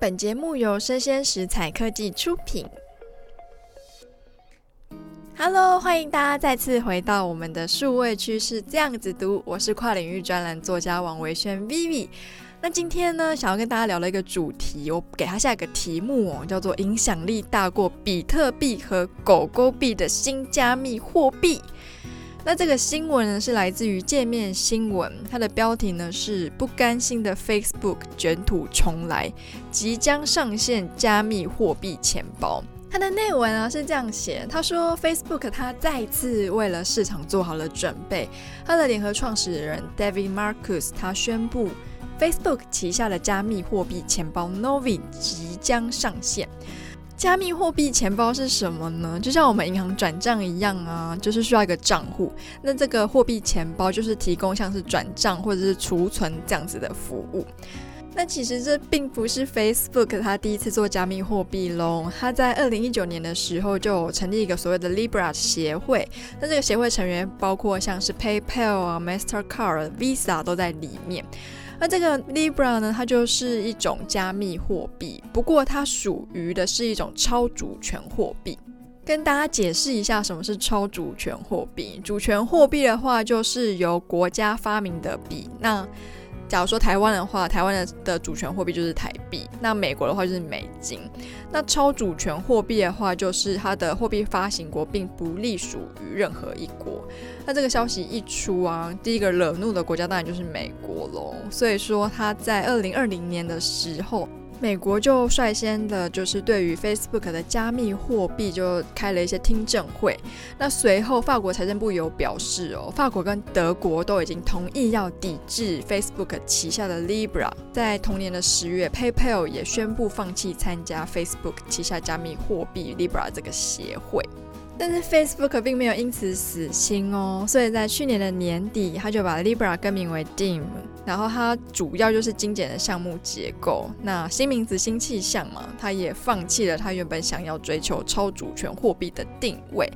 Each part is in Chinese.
本节目由生鲜食材科技出品。Hello，欢迎大家再次回到我们的数位趋势这样子读，我是跨领域专栏作家王维轩 Vivi。那今天呢，想要跟大家聊的一个主题，我给他下一个题目哦，叫做“影响力大过比特币和狗狗币的新加密货币”。那这个新闻呢，是来自于界面新闻，它的标题呢是“不甘心的 Facebook 卷土重来，即将上线加密货币钱包”。它的内文啊是这样写，他说 Facebook 它再次为了市场做好了准备，它的联合创始人 David Marcus 他宣布。Facebook 旗下的加密货币钱包 Novi 即将上线。加密货币钱包是什么呢？就像我们银行转账一样啊，就是需要一个账户。那这个货币钱包就是提供像是转账或者是储存这样子的服务。那其实这并不是 Facebook 它第一次做加密货币喽。它在二零一九年的时候就成立一个所谓的 Libra 协会。那这个协会成员包括像是 PayPal 啊、Mastercard、Visa 都在里面。那这个 Libra 呢，它就是一种加密货币，不过它属于的是一种超主权货币。跟大家解释一下什么是超主权货币。主权货币的话，就是由国家发明的币。那假如说台湾的话，台湾的的主权货币就是台币；那美国的话就是美金。那超主权货币的话，就是它的货币发行国并不隶属于任何一国。那这个消息一出啊，第一个惹怒的国家当然就是美国喽。所以说，它在二零二零年的时候。美国就率先的，就是对于 Facebook 的加密货币就开了一些听证会。那随后，法国财政部有表示哦，法国跟德国都已经同意要抵制 Facebook 旗下的 Libra。在同年的十月，PayPal 也宣布放弃参加 Facebook 旗下加密货币 Libra 这个协会。但是 Facebook 并没有因此死心哦，所以在去年的年底，他就把 Libra 更名为 Diem，然后它主要就是精简的项目结构。那新名字新气象嘛，他也放弃了他原本想要追求超主权货币的定位。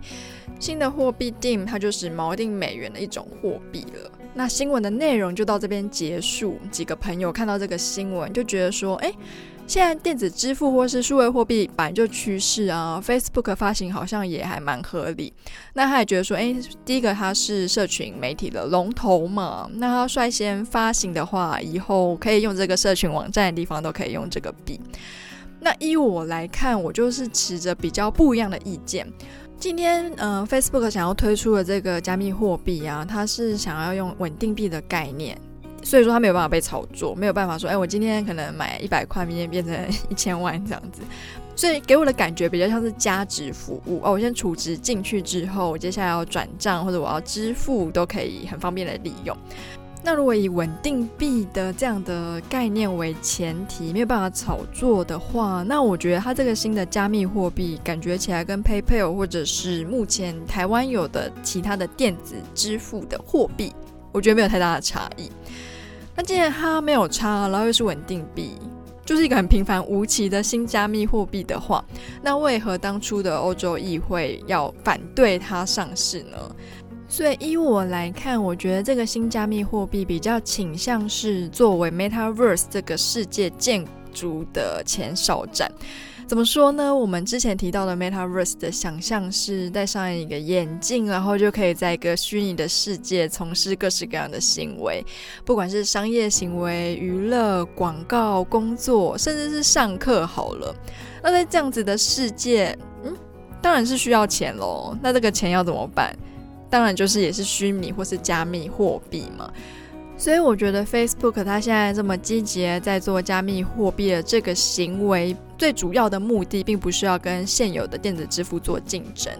新的货币 Diem 它就是锚定美元的一种货币了。那新闻的内容就到这边结束。几个朋友看到这个新闻就觉得说，哎。现在电子支付或是数位货币本来就趋势啊，Facebook 发行好像也还蛮合理。那他也觉得说，诶，第一个它是社群媒体的龙头嘛，那他率先发行的话，以后可以用这个社群网站的地方都可以用这个币。那依我来看，我就是持着比较不一样的意见。今天，嗯、呃，Facebook 想要推出的这个加密货币啊，它是想要用稳定币的概念。所以说他没有办法被炒作，没有办法说，哎，我今天可能买一百块，明天变成一千万这样子。所以给我的感觉比较像是加值服务哦，我先储值进去之后，我接下来要转账或者我要支付都可以很方便的利用。那如果以稳定币的这样的概念为前提，没有办法炒作的话，那我觉得它这个新的加密货币感觉起来跟 PayPal 或者是目前台湾有的其他的电子支付的货币，我觉得没有太大的差异。那既然它没有差，然后又是稳定币，就是一个很平凡无奇的新加密货币的话，那为何当初的欧洲议会要反对它上市呢？所以依我来看，我觉得这个新加密货币比较倾向是作为 Metaverse 这个世界建筑的前哨站。怎么说呢？我们之前提到的 Metaverse 的想象是戴上一个眼镜，然后就可以在一个虚拟的世界从事各式各样的行为，不管是商业行为、娱乐、广告、工作，甚至是上课。好了，那在这样子的世界，嗯，当然是需要钱喽。那这个钱要怎么办？当然就是也是虚拟或是加密货币嘛。所以我觉得 Facebook 它现在这么积极在做加密货币的这个行为，最主要的目的并不是要跟现有的电子支付做竞争，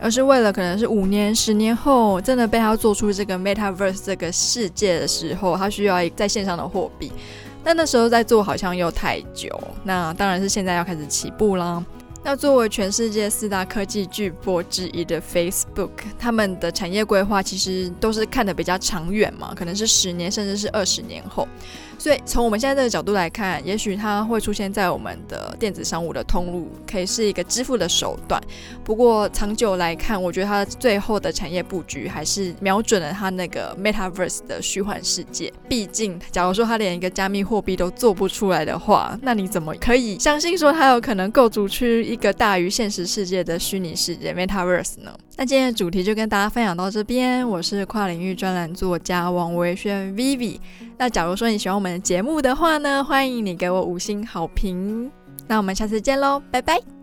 而是为了可能是五年、十年后真的被它做出这个 Metaverse 这个世界的时候，它需要在线上的货币。但那时候在做好像又太久，那当然是现在要开始起步啦。那作为全世界四大科技巨擘之一的 Facebook，他们的产业规划其实都是看得比较长远嘛，可能是十年甚至是二十年后。所以从我们现在这个角度来看，也许它会出现在我们的电子商务的通路，可以是一个支付的手段。不过长久来看，我觉得它最后的产业布局还是瞄准了它那个 Metaverse 的虚幻世界。毕竟，假如说它连一个加密货币都做不出来的话，那你怎么可以相信说它有可能构筑出一一个大于现实世界的虚拟世界 Metaverse 呢？那今天的主题就跟大家分享到这边，我是跨领域专栏作家王维轩 Vivi。那假如说你喜欢我们的节目的话呢，欢迎你给我五星好评。那我们下次见喽，拜拜。